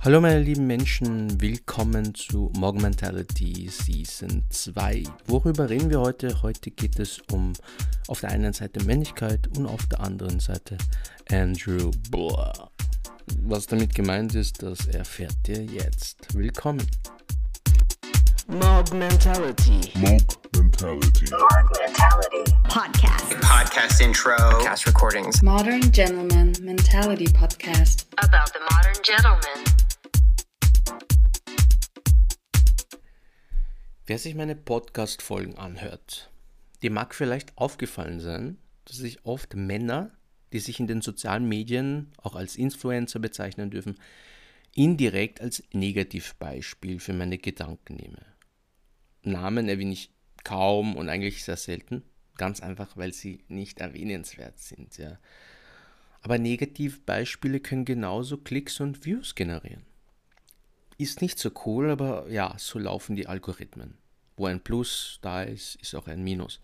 Hallo meine lieben Menschen, willkommen zu Morgan Mentality Season 2. Worüber reden wir heute? Heute geht es um auf der einen Seite Männlichkeit und auf der anderen Seite Andrew Bohr. Was damit gemeint ist, das erfährt ihr jetzt. Willkommen. Mob Mentality. Mob Mentality. Morg Mentality. Podcast. Podcast intro. Podcast recordings. Modern Gentleman Mentality Podcast. About the modern gentleman. Wer sich meine Podcast-Folgen anhört, dem mag vielleicht aufgefallen sein, dass sich oft Männer, die sich in den sozialen Medien auch als Influencer bezeichnen dürfen, indirekt als Negativbeispiel für meine Gedanken nehme. Namen erwähne ich kaum und eigentlich sehr selten, ganz einfach, weil sie nicht erwähnenswert sind. Ja. Aber Negativbeispiele können genauso Klicks und Views generieren. Ist nicht so cool, aber ja, so laufen die Algorithmen. Wo ein Plus da ist, ist auch ein Minus.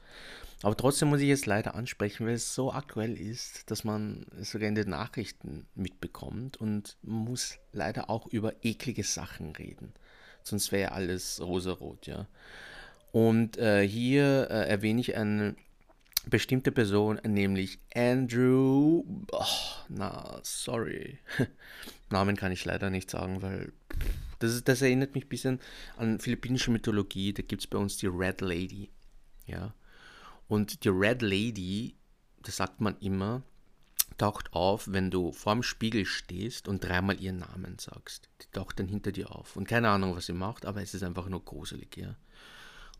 Aber trotzdem muss ich es leider ansprechen, weil es so aktuell ist, dass man es sogar in den Nachrichten mitbekommt und muss leider auch über eklige Sachen reden. Sonst wäre ja alles rosarot, ja. Und äh, hier äh, erwähne ich eine bestimmte Person, nämlich Andrew. Oh, na, sorry. Namen kann ich leider nicht sagen, weil das, das erinnert mich ein bisschen an philippinische Mythologie. Da gibt es bei uns die Red Lady. Ja. Und die Red Lady, das sagt man immer, taucht auf, wenn du vorm Spiegel stehst und dreimal ihren Namen sagst. Die taucht dann hinter dir auf. Und keine Ahnung, was sie macht, aber es ist einfach nur gruselig, ja.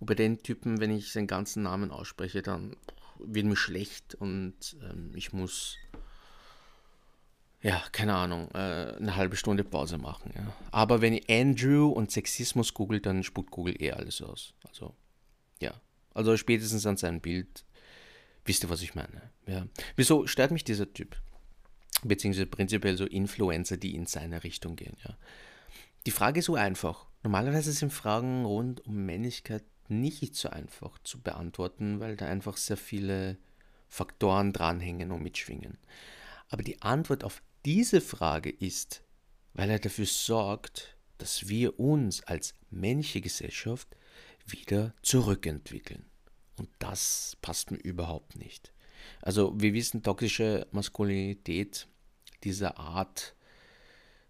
Und bei den Typen, wenn ich seinen ganzen Namen ausspreche, dann wird mir schlecht und ähm, ich muss, ja, keine Ahnung, äh, eine halbe Stunde Pause machen. Ja. Aber wenn ich Andrew und Sexismus google, dann spuckt Google eh alles aus. Also, ja. Also spätestens an seinem Bild wisst ihr, was ich meine. Ja. Wieso stört mich dieser Typ? Beziehungsweise prinzipiell so Influencer, die in seine Richtung gehen. Ja. Die Frage ist so einfach. Normalerweise sind Fragen rund um Männlichkeit nicht so einfach zu beantworten, weil da einfach sehr viele Faktoren dranhängen und mitschwingen. Aber die Antwort auf diese Frage ist, weil er dafür sorgt, dass wir uns als männliche Gesellschaft wieder zurückentwickeln. Und das passt mir überhaupt nicht. Also wir wissen, toxische Maskulinität dieser Art,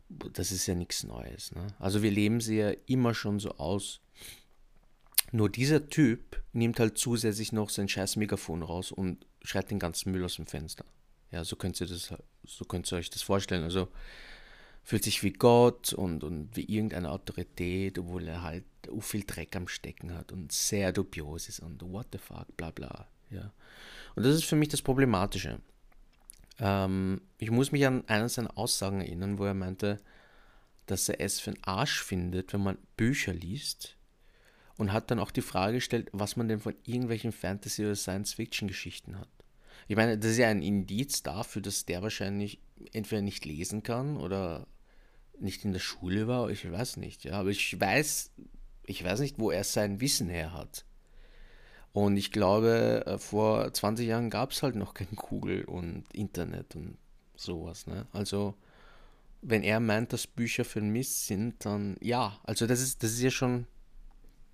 das ist ja nichts Neues. Ne? Also wir leben sie ja immer schon so aus. Nur dieser Typ nimmt halt zusätzlich noch sein scheiß Megafon raus und schreit den ganzen Müll aus dem Fenster. Ja, so könnt ihr, das, so könnt ihr euch das vorstellen. Also fühlt sich wie Gott und, und wie irgendeine Autorität, obwohl er halt so viel Dreck am Stecken hat und sehr dubios ist und what the fuck, bla bla. Ja. Und das ist für mich das Problematische. Ähm, ich muss mich an eine seiner Aussagen erinnern, wo er meinte, dass er es für einen Arsch findet, wenn man Bücher liest und hat dann auch die Frage gestellt, was man denn von irgendwelchen Fantasy- oder Science-Fiction-Geschichten hat. Ich meine, das ist ja ein Indiz dafür, dass der wahrscheinlich entweder nicht lesen kann oder nicht in der Schule war, ich weiß nicht, ja, aber ich weiß, ich weiß nicht, wo er sein Wissen her hat. Und ich glaube, äh, vor 20 Jahren gab es halt noch kein Google und Internet und sowas. Ne? Also, wenn er meint, dass Bücher für Mist sind, dann ja. Also das ist, das ist ja schon,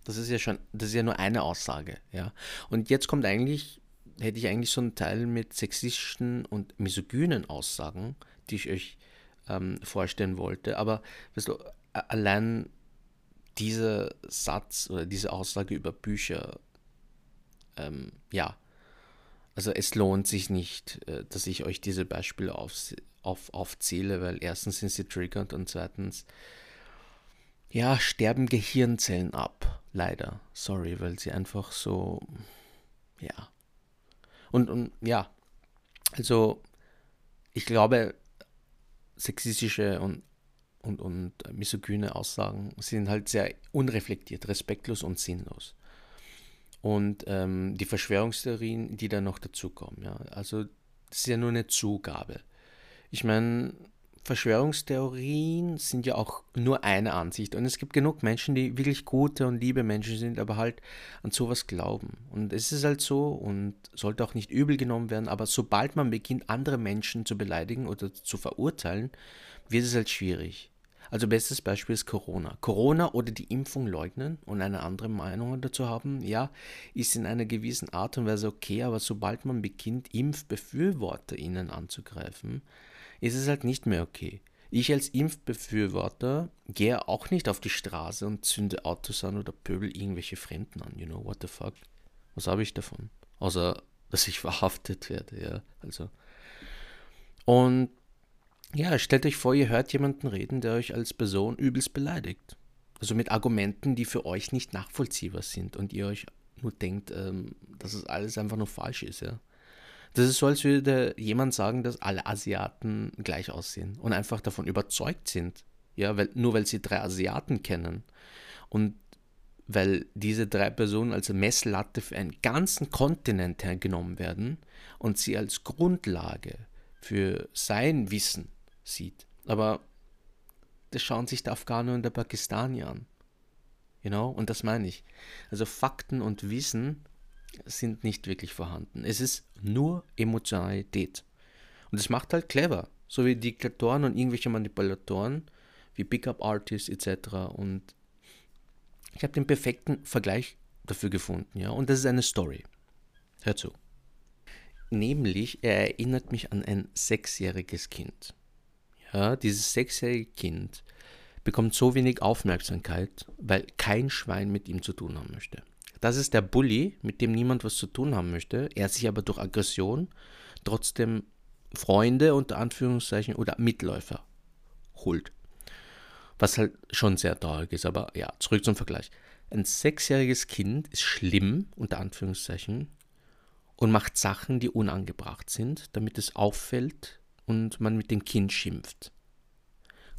das ist ja schon, das ist ja nur eine Aussage, ja. Und jetzt kommt eigentlich, hätte ich eigentlich so einen Teil mit sexistischen und misogynen Aussagen, die ich euch ähm, vorstellen wollte. Aber weißt du, allein dieser Satz oder diese Aussage über Bücher, ähm, ja, also es lohnt sich nicht, äh, dass ich euch diese Beispiele auf, auf, aufzähle, weil erstens sind sie triggernd und zweitens, ja, sterben Gehirnzellen ab, leider. Sorry, weil sie einfach so, ja. Und, und ja, also ich glaube, sexistische und, und, und misogyne Aussagen sind halt sehr unreflektiert, respektlos und sinnlos. Und ähm, die Verschwörungstheorien, die da noch dazukommen, ja, also das ist ja nur eine Zugabe. Ich meine, Verschwörungstheorien sind ja auch nur eine Ansicht. Und es gibt genug Menschen, die wirklich gute und liebe Menschen sind, aber halt an sowas glauben. Und es ist halt so und sollte auch nicht übel genommen werden, aber sobald man beginnt, andere Menschen zu beleidigen oder zu verurteilen, wird es halt schwierig. Also bestes Beispiel ist Corona. Corona oder die Impfung leugnen und eine andere Meinung dazu haben, ja, ist in einer gewissen Art und Weise okay, aber sobald man beginnt, ImpfbefürworterInnen anzugreifen, ist es halt nicht mehr okay. Ich als Impfbefürworter gehe auch nicht auf die Straße und zünde Autos an oder pöbel irgendwelche Fremden an, you know, what the fuck. Was habe ich davon? Außer, dass ich verhaftet werde, ja, also. Und ja, stellt euch vor, ihr hört jemanden reden, der euch als Person übelst beleidigt. Also mit Argumenten, die für euch nicht nachvollziehbar sind und ihr euch nur denkt, ähm, dass es alles einfach nur falsch ist, ja. Das ist so, als würde jemand sagen, dass alle Asiaten gleich aussehen und einfach davon überzeugt sind. Ja, weil, nur weil sie drei Asiaten kennen. Und weil diese drei Personen als Messlatte für einen ganzen Kontinent hergenommen werden und sie als Grundlage für sein Wissen sieht. Aber das schauen sich der Afghaner und der Pakistanier an. You know? Und das meine ich. Also Fakten und Wissen sind nicht wirklich vorhanden. Es ist nur Emotionalität. Und das macht halt clever. So wie Diktatoren und irgendwelche Manipulatoren, wie Pickup-Artists etc. Und ich habe den perfekten Vergleich dafür gefunden, ja. Und das ist eine Story. Hör zu. Nämlich, er erinnert mich an ein sechsjähriges Kind. Ja, dieses sechsjährige Kind bekommt so wenig Aufmerksamkeit, weil kein Schwein mit ihm zu tun haben möchte. Das ist der Bully, mit dem niemand was zu tun haben möchte. Er sich aber durch Aggression trotzdem Freunde unter Anführungszeichen oder Mitläufer holt. Was halt schon sehr traurig ist, aber ja, zurück zum Vergleich. Ein sechsjähriges Kind ist schlimm, unter Anführungszeichen, und macht Sachen, die unangebracht sind, damit es auffällt und man mit dem Kind schimpft.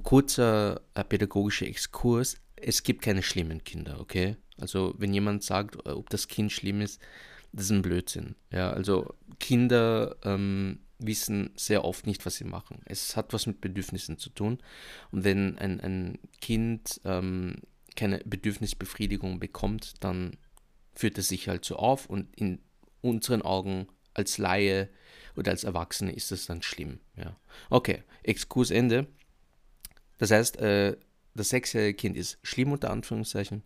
Kurzer äh, pädagogischer Exkurs, es gibt keine schlimmen Kinder, okay? Also wenn jemand sagt, äh, ob das Kind schlimm ist, das ist ein Blödsinn. Ja, also Kinder ähm, wissen sehr oft nicht, was sie machen. Es hat was mit Bedürfnissen zu tun. Und wenn ein, ein Kind ähm, keine Bedürfnisbefriedigung bekommt, dann führt es sich halt so auf und in unseren Augen als Laie oder als Erwachsene ist das dann schlimm. Ja. Okay, Exkurs Ende. Das heißt, äh, das sechsjährige Kind ist schlimm unter Anführungszeichen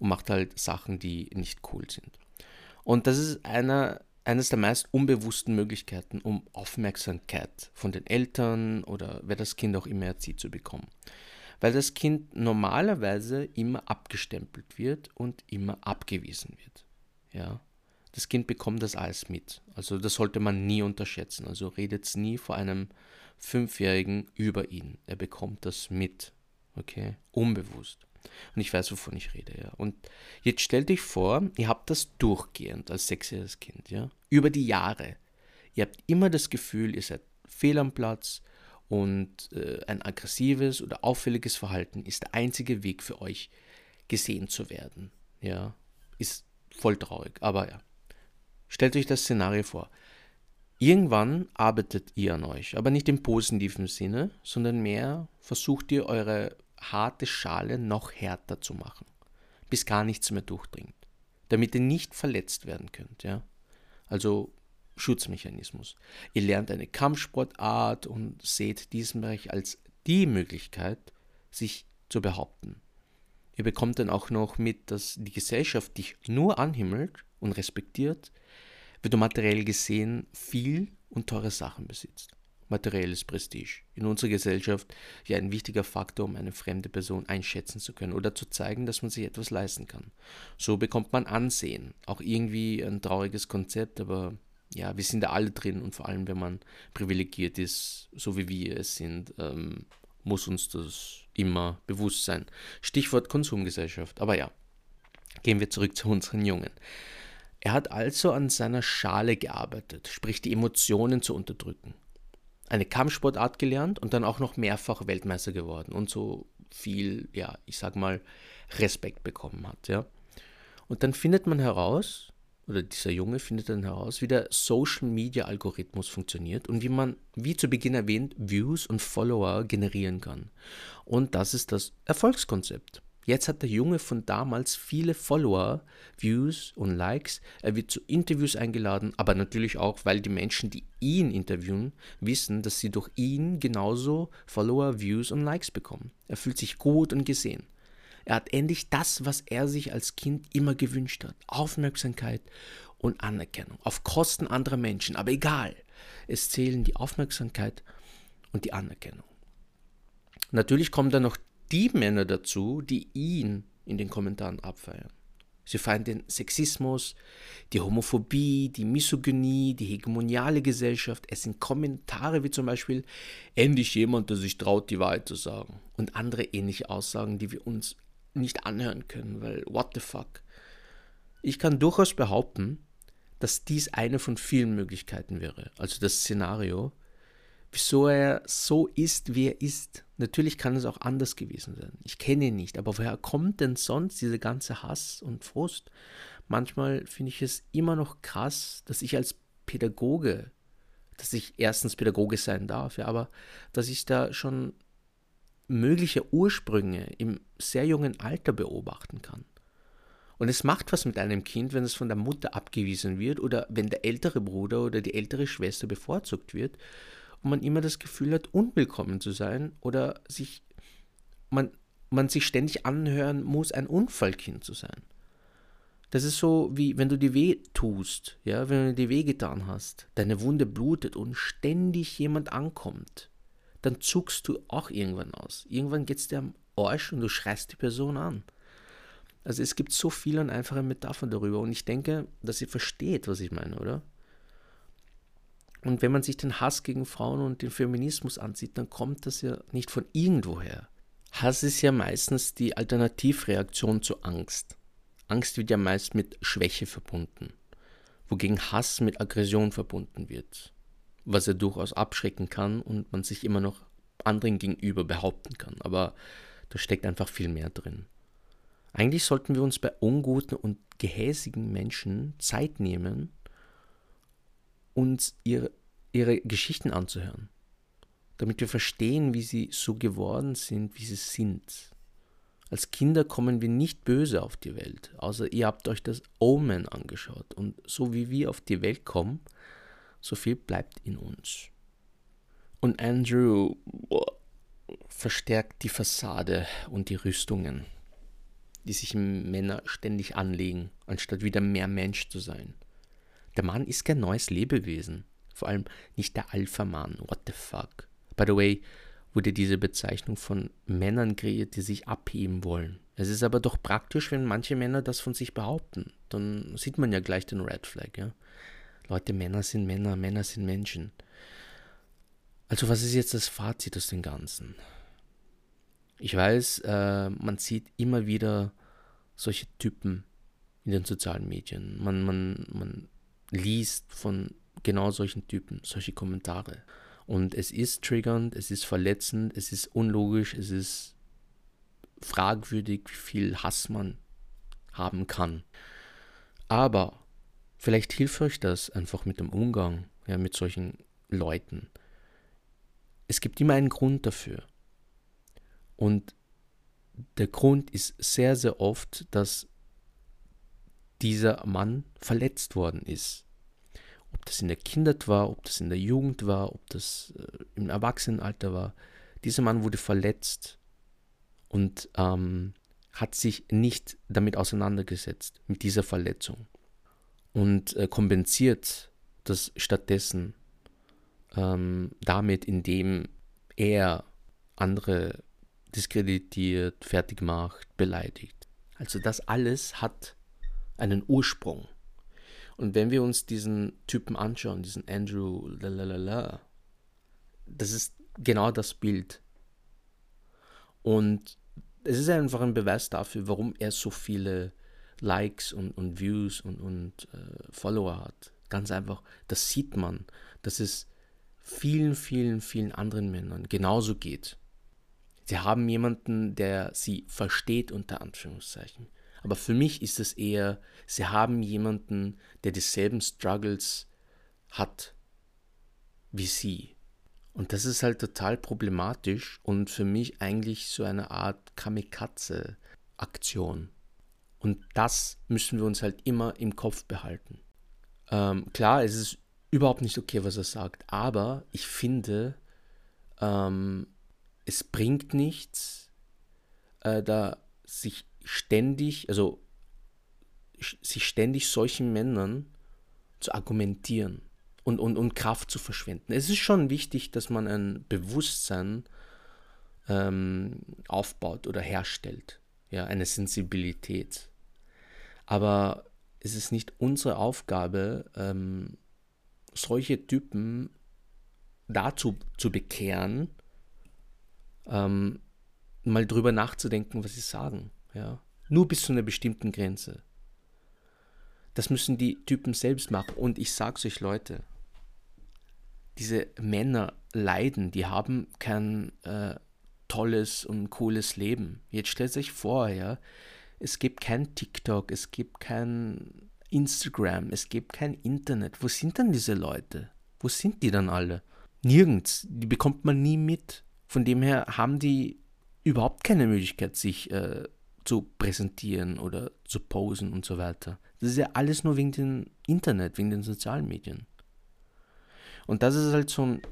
und macht halt Sachen, die nicht cool sind. Und das ist einer, eines der meist unbewussten Möglichkeiten, um Aufmerksamkeit von den Eltern oder wer das Kind auch immer erzieht zu bekommen. Weil das Kind normalerweise immer abgestempelt wird und immer abgewiesen wird. Ja das Kind bekommt das alles mit. Also das sollte man nie unterschätzen. Also redet nie vor einem Fünfjährigen über ihn. Er bekommt das mit. Okay? Unbewusst. Und ich weiß, wovon ich rede, ja. Und jetzt stellt euch vor, ihr habt das durchgehend als sechsjähriges Kind, ja. Über die Jahre. Ihr habt immer das Gefühl, ihr seid fehl am Platz und äh, ein aggressives oder auffälliges Verhalten ist der einzige Weg für euch, gesehen zu werden. Ja. Ist voll traurig, aber ja. Stellt euch das Szenario vor. Irgendwann arbeitet ihr an euch, aber nicht im positiven Sinne, sondern mehr versucht ihr eure harte Schale noch härter zu machen, bis gar nichts mehr durchdringt, damit ihr nicht verletzt werden könnt, ja? Also Schutzmechanismus. Ihr lernt eine Kampfsportart und seht diesen Bereich als die Möglichkeit, sich zu behaupten. Ihr bekommt dann auch noch mit, dass die Gesellschaft dich nur anhimmelt und respektiert, wenn du materiell gesehen viel und teure Sachen besitzt. Materielles Prestige. In unserer Gesellschaft ja ein wichtiger Faktor, um eine fremde Person einschätzen zu können oder zu zeigen, dass man sich etwas leisten kann. So bekommt man Ansehen. Auch irgendwie ein trauriges Konzept, aber ja, wir sind da alle drin und vor allem, wenn man privilegiert ist, so wie wir es sind, ähm, muss uns das immer bewusst sein. Stichwort Konsumgesellschaft. Aber ja, gehen wir zurück zu unseren Jungen. Er hat also an seiner Schale gearbeitet, sprich die Emotionen zu unterdrücken. Eine Kampfsportart gelernt und dann auch noch mehrfach Weltmeister geworden und so viel, ja, ich sag mal, Respekt bekommen hat, ja. Und dann findet man heraus, oder dieser Junge findet dann heraus, wie der Social Media Algorithmus funktioniert und wie man, wie zu Beginn erwähnt, Views und Follower generieren kann. Und das ist das Erfolgskonzept. Jetzt hat der Junge von damals viele Follower, Views und Likes. Er wird zu Interviews eingeladen, aber natürlich auch, weil die Menschen, die ihn interviewen, wissen, dass sie durch ihn genauso Follower, Views und Likes bekommen. Er fühlt sich gut und gesehen. Er hat endlich das, was er sich als Kind immer gewünscht hat. Aufmerksamkeit und Anerkennung. Auf Kosten anderer Menschen. Aber egal. Es zählen die Aufmerksamkeit und die Anerkennung. Natürlich kommen dann noch die Männer dazu, die ihn in den Kommentaren abfeiern. Sie feiern den Sexismus, die Homophobie, die Misogynie, die hegemoniale Gesellschaft. Es sind Kommentare wie zum Beispiel, endlich jemand, der sich traut, die Wahrheit zu sagen. Und andere ähnliche Aussagen, die wir uns nicht anhören können, weil what the fuck. Ich kann durchaus behaupten, dass dies eine von vielen Möglichkeiten wäre. Also das Szenario, wieso er so ist, wie er ist. Natürlich kann es auch anders gewesen sein. Ich kenne ihn nicht, aber woher kommt denn sonst dieser ganze Hass und Frust? Manchmal finde ich es immer noch krass, dass ich als Pädagoge, dass ich erstens Pädagoge sein darf, ja, aber dass ich da schon mögliche Ursprünge im sehr jungen Alter beobachten kann. Und es macht was mit einem Kind, wenn es von der Mutter abgewiesen wird oder wenn der ältere Bruder oder die ältere Schwester bevorzugt wird und man immer das Gefühl hat, unwillkommen zu sein oder sich man, man sich ständig anhören muss, ein Unfallkind zu sein. Das ist so, wie wenn du dir weh tust, ja, wenn du dir weh getan hast, deine Wunde blutet und ständig jemand ankommt, dann zuckst du auch irgendwann aus. Irgendwann geht es dir am Arsch und du schreist die Person an. Also es gibt so viele und einfache Metaphern darüber und ich denke, dass ihr versteht, was ich meine, oder? Und wenn man sich den Hass gegen Frauen und den Feminismus ansieht, dann kommt das ja nicht von irgendwoher. Hass ist ja meistens die Alternativreaktion zu Angst. Angst wird ja meist mit Schwäche verbunden, wogegen Hass mit Aggression verbunden wird, was ja durchaus abschrecken kann und man sich immer noch anderen gegenüber behaupten kann. Aber da steckt einfach viel mehr drin. Eigentlich sollten wir uns bei unguten und gehässigen Menschen Zeit nehmen uns ihre, ihre Geschichten anzuhören, damit wir verstehen, wie sie so geworden sind, wie sie sind. Als Kinder kommen wir nicht böse auf die Welt, außer ihr habt euch das Omen angeschaut. Und so wie wir auf die Welt kommen, so viel bleibt in uns. Und Andrew boah, verstärkt die Fassade und die Rüstungen, die sich Männer ständig anlegen, anstatt wieder mehr Mensch zu sein. Der Mann ist kein neues Lebewesen. Vor allem nicht der Alpha-Mann. What the fuck? By the way, wurde diese Bezeichnung von Männern kreiert, die sich abheben wollen. Es ist aber doch praktisch, wenn manche Männer das von sich behaupten. Dann sieht man ja gleich den Red Flag. Ja? Leute, Männer sind Männer, Männer sind Menschen. Also was ist jetzt das Fazit aus dem Ganzen? Ich weiß, äh, man sieht immer wieder solche Typen in den sozialen Medien. Man, man, man liest von genau solchen Typen, solche Kommentare. Und es ist triggernd, es ist verletzend, es ist unlogisch, es ist fragwürdig, wie viel Hass man haben kann. Aber vielleicht hilft euch das einfach mit dem Umgang ja, mit solchen Leuten. Es gibt immer einen Grund dafür. Und der Grund ist sehr, sehr oft, dass dieser Mann verletzt worden ist. Ob das in der Kindheit war, ob das in der Jugend war, ob das äh, im Erwachsenenalter war. Dieser Mann wurde verletzt und ähm, hat sich nicht damit auseinandergesetzt, mit dieser Verletzung. Und äh, kompensiert das stattdessen ähm, damit, indem er andere diskreditiert, fertig macht, beleidigt. Also das alles hat einen Ursprung. Und wenn wir uns diesen Typen anschauen, diesen Andrew, lalalala, das ist genau das Bild. Und es ist einfach ein Beweis dafür, warum er so viele Likes und, und Views und, und äh, Follower hat. Ganz einfach, das sieht man, dass es vielen, vielen, vielen anderen Männern genauso geht. Sie haben jemanden, der sie versteht, unter Anführungszeichen. Aber für mich ist es eher, sie haben jemanden, der dieselben Struggles hat wie sie. Und das ist halt total problematisch und für mich eigentlich so eine Art Kamikaze Aktion. Und das müssen wir uns halt immer im Kopf behalten. Ähm, klar, es ist überhaupt nicht okay, was er sagt, aber ich finde, ähm, es bringt nichts, äh, da sich ständig, also sich ständig solchen Männern zu argumentieren und, und, und Kraft zu verschwenden. Es ist schon wichtig, dass man ein Bewusstsein ähm, aufbaut oder herstellt, ja, eine Sensibilität. Aber es ist nicht unsere Aufgabe, ähm, solche Typen dazu zu bekehren, ähm, mal drüber nachzudenken, was sie sagen. Ja? Nur bis zu einer bestimmten Grenze. Das müssen die Typen selbst machen. Und ich sag's euch, Leute, diese Männer leiden, die haben kein äh, tolles und cooles Leben. Jetzt stellt euch vor, ja, es gibt kein TikTok, es gibt kein Instagram, es gibt kein Internet. Wo sind denn diese Leute? Wo sind die dann alle? Nirgends. Die bekommt man nie mit. Von dem her haben die überhaupt keine Möglichkeit, sich äh, zu präsentieren oder zu posen und so weiter. Das ist ja alles nur wegen dem Internet, wegen den sozialen Medien. Und das ist halt so ein,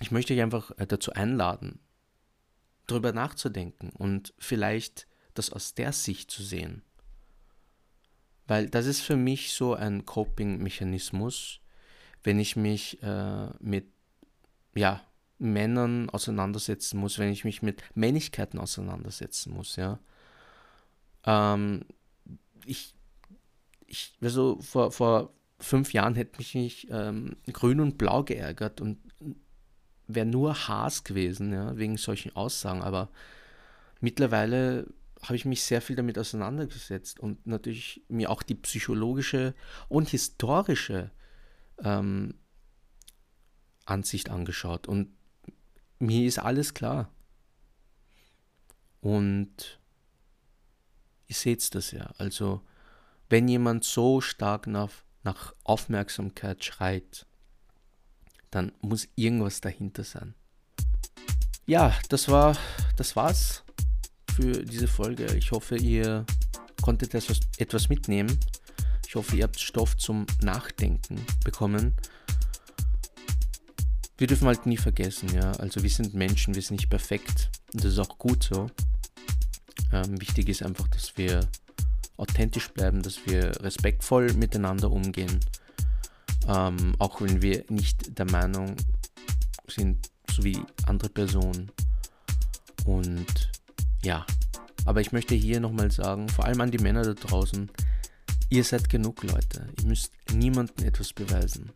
ich möchte euch einfach äh, dazu einladen, darüber nachzudenken und vielleicht das aus der Sicht zu sehen. Weil das ist für mich so ein Coping-Mechanismus, wenn ich mich äh, mit ja, Männern auseinandersetzen muss, wenn ich mich mit Männlichkeiten auseinandersetzen muss, ja. Ähm, ich, ich, also vor, vor fünf Jahren hätte mich nicht ähm, grün und blau geärgert und wäre nur Hass gewesen, ja, wegen solchen Aussagen. Aber mittlerweile habe ich mich sehr viel damit auseinandergesetzt und natürlich mir auch die psychologische und historische ähm, Ansicht angeschaut. Und mir ist alles klar. Und ihr seht das ja. Also, wenn jemand so stark nach, nach Aufmerksamkeit schreit, dann muss irgendwas dahinter sein. Ja, das war das war's für diese Folge. Ich hoffe, ihr konntet etwas, mitnehmen. Ich hoffe, ihr habt Stoff zum Nachdenken bekommen. Wir dürfen halt nie vergessen, ja. Also wir sind Menschen, wir sind nicht perfekt. Und das ist auch gut so. Ähm, wichtig ist einfach, dass wir authentisch bleiben, dass wir respektvoll miteinander umgehen. Ähm, auch wenn wir nicht der Meinung sind, so wie andere Personen. Und ja, aber ich möchte hier nochmal sagen, vor allem an die Männer da draußen, ihr seid genug Leute. Ihr müsst niemandem etwas beweisen.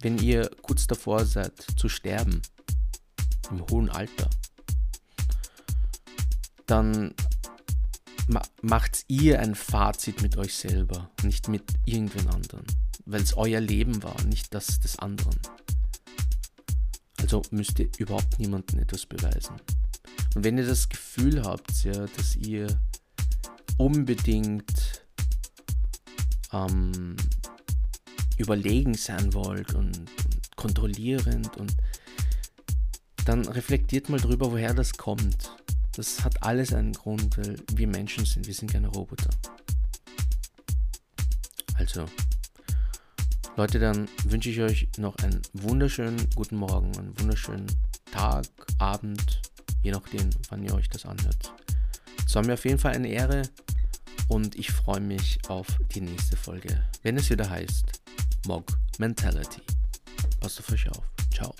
Wenn ihr kurz davor seid zu sterben, im hohen Alter, dann ma macht ihr ein Fazit mit euch selber, nicht mit irgendwen anderen, weil es euer Leben war, nicht das des anderen. Also müsst ihr überhaupt niemandem etwas beweisen. Und wenn ihr das Gefühl habt, ja, dass ihr unbedingt ähm, überlegen sein wollt und, und kontrollierend und dann reflektiert mal drüber, woher das kommt. Das hat alles einen Grund, weil wir Menschen sind, wir sind keine Roboter. Also, Leute, dann wünsche ich euch noch einen wunderschönen guten Morgen, einen wunderschönen Tag, Abend, je nachdem, wann ihr euch das anhört. Es war mir auf jeden Fall eine Ehre und ich freue mich auf die nächste Folge, wenn es wieder heißt Mog Mentality. Passt auf euch auf. Ciao.